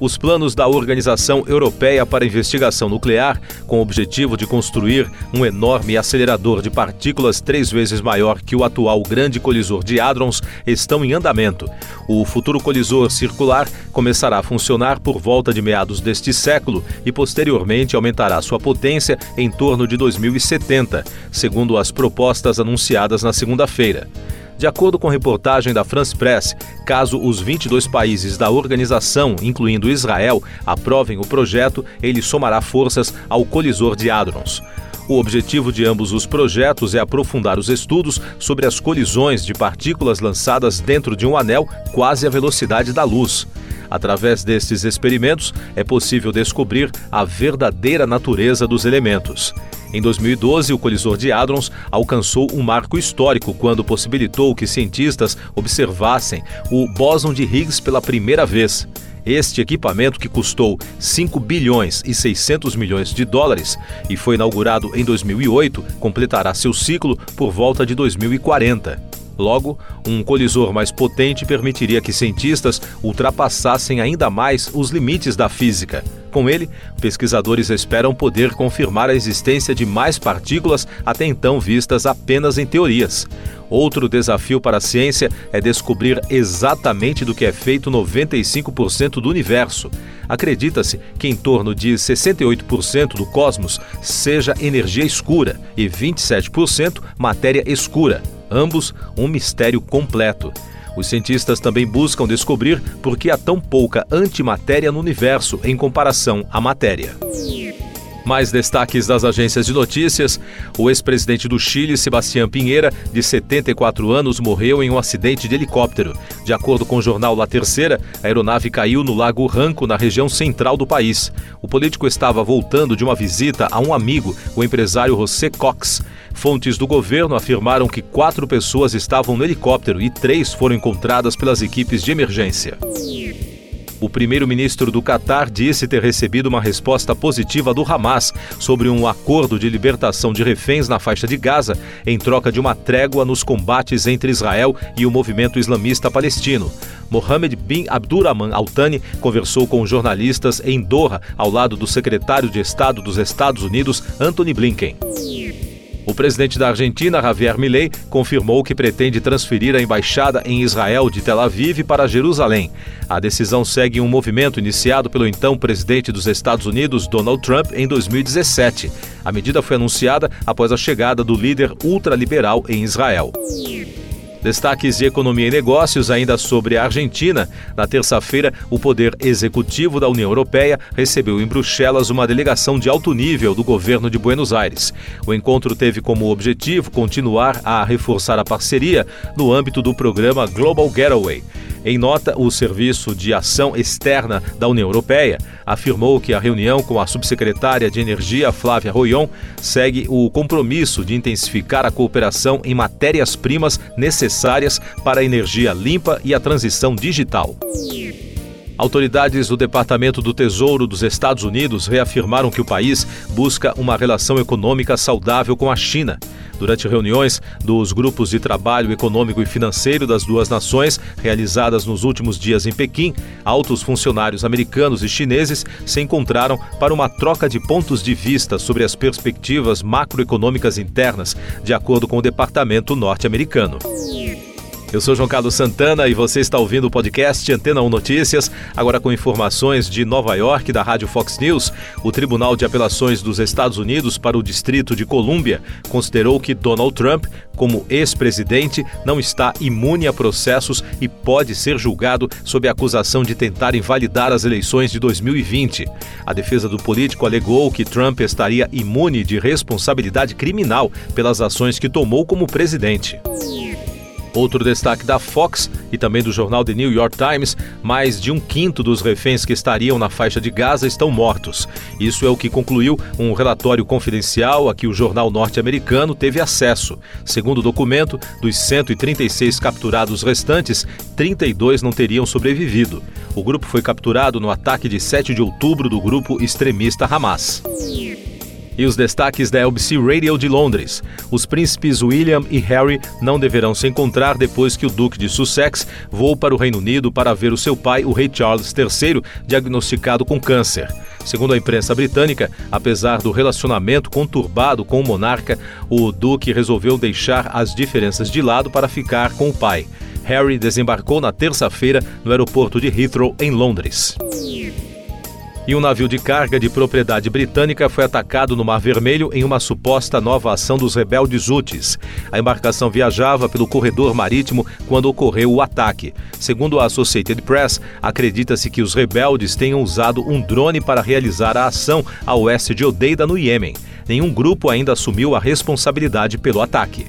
Os planos da Organização Europeia para Investigação Nuclear, com o objetivo de construir um enorme acelerador de partículas três vezes maior que o atual grande colisor de Hadrons, estão em andamento. O futuro colisor circular começará a funcionar por volta de meados deste século e posteriormente aumentará sua potência em torno de 2070, segundo as propostas anunciadas na segunda-feira. De acordo com reportagem da France Press, caso os 22 países da organização, incluindo Israel, aprovem o projeto, ele somará forças ao colisor de Hadrons. O objetivo de ambos os projetos é aprofundar os estudos sobre as colisões de partículas lançadas dentro de um anel quase à velocidade da luz. Através destes experimentos, é possível descobrir a verdadeira natureza dos elementos. Em 2012, o colisor de Hadrons alcançou um marco histórico quando possibilitou que cientistas observassem o bóson de Higgs pela primeira vez. Este equipamento, que custou 5 bilhões e 600 milhões de dólares e foi inaugurado em 2008, completará seu ciclo por volta de 2040. Logo, um colisor mais potente permitiria que cientistas ultrapassassem ainda mais os limites da física. Com ele, pesquisadores esperam poder confirmar a existência de mais partículas até então vistas apenas em teorias. Outro desafio para a ciência é descobrir exatamente do que é feito 95% do universo. Acredita-se que em torno de 68% do cosmos seja energia escura e 27% matéria escura, ambos um mistério completo. Os cientistas também buscam descobrir por que há tão pouca antimatéria no universo em comparação à matéria. Mais destaques das agências de notícias: o ex-presidente do Chile, Sebastião Pinheira, de 74 anos, morreu em um acidente de helicóptero. De acordo com o jornal La Terceira, a aeronave caiu no Lago Ranco, na região central do país. O político estava voltando de uma visita a um amigo, o empresário José Cox. Fontes do governo afirmaram que quatro pessoas estavam no helicóptero e três foram encontradas pelas equipes de emergência. O primeiro-ministro do Catar disse ter recebido uma resposta positiva do Hamas sobre um acordo de libertação de reféns na faixa de Gaza, em troca de uma trégua nos combates entre Israel e o movimento islamista palestino. Mohammed bin Abdurrahman Al Thani conversou com jornalistas em Doha, ao lado do secretário de Estado dos Estados Unidos, Anthony Blinken. O presidente da Argentina, Javier Milei, confirmou que pretende transferir a embaixada em Israel de Tel Aviv para Jerusalém. A decisão segue um movimento iniciado pelo então presidente dos Estados Unidos, Donald Trump, em 2017. A medida foi anunciada após a chegada do líder ultraliberal em Israel. Destaques de economia e negócios ainda sobre a Argentina. Na terça-feira, o Poder Executivo da União Europeia recebeu em Bruxelas uma delegação de alto nível do governo de Buenos Aires. O encontro teve como objetivo continuar a reforçar a parceria no âmbito do programa Global Getaway. Em nota, o Serviço de Ação Externa da União Europeia afirmou que a reunião com a subsecretária de Energia, Flávia Royon, segue o compromisso de intensificar a cooperação em matérias-primas necessárias para a energia limpa e a transição digital. Autoridades do Departamento do Tesouro dos Estados Unidos reafirmaram que o país busca uma relação econômica saudável com a China. Durante reuniões dos grupos de trabalho econômico e financeiro das duas nações, realizadas nos últimos dias em Pequim, altos funcionários americanos e chineses se encontraram para uma troca de pontos de vista sobre as perspectivas macroeconômicas internas, de acordo com o Departamento norte-americano. Eu sou João Carlos Santana e você está ouvindo o podcast Antena 1 Notícias, agora com informações de Nova York da Rádio Fox News. O Tribunal de Apelações dos Estados Unidos para o Distrito de Colômbia considerou que Donald Trump, como ex-presidente, não está imune a processos e pode ser julgado sob a acusação de tentar invalidar as eleições de 2020. A defesa do político alegou que Trump estaria imune de responsabilidade criminal pelas ações que tomou como presidente. Outro destaque da Fox e também do jornal The New York Times: mais de um quinto dos reféns que estariam na faixa de Gaza estão mortos. Isso é o que concluiu um relatório confidencial a que o jornal norte-americano teve acesso. Segundo o documento, dos 136 capturados restantes, 32 não teriam sobrevivido. O grupo foi capturado no ataque de 7 de outubro do grupo extremista Hamas. E os destaques da LBC Radio de Londres. Os príncipes William e Harry não deverão se encontrar depois que o Duque de Sussex voou para o Reino Unido para ver o seu pai, o rei Charles III, diagnosticado com câncer. Segundo a imprensa britânica, apesar do relacionamento conturbado com o monarca, o Duque resolveu deixar as diferenças de lado para ficar com o pai. Harry desembarcou na terça-feira no aeroporto de Heathrow, em Londres e um navio de carga de propriedade britânica foi atacado no Mar Vermelho em uma suposta nova ação dos rebeldes Houthis. A embarcação viajava pelo corredor marítimo quando ocorreu o ataque. Segundo a Associated Press, acredita-se que os rebeldes tenham usado um drone para realizar a ação a oeste de Odeida, no Iêmen. Nenhum grupo ainda assumiu a responsabilidade pelo ataque.